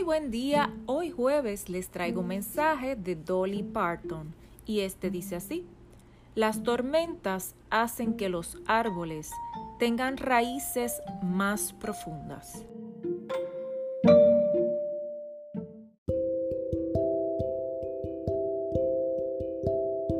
Muy buen día, hoy jueves les traigo un mensaje de Dolly Parton y este dice así, las tormentas hacen que los árboles tengan raíces más profundas.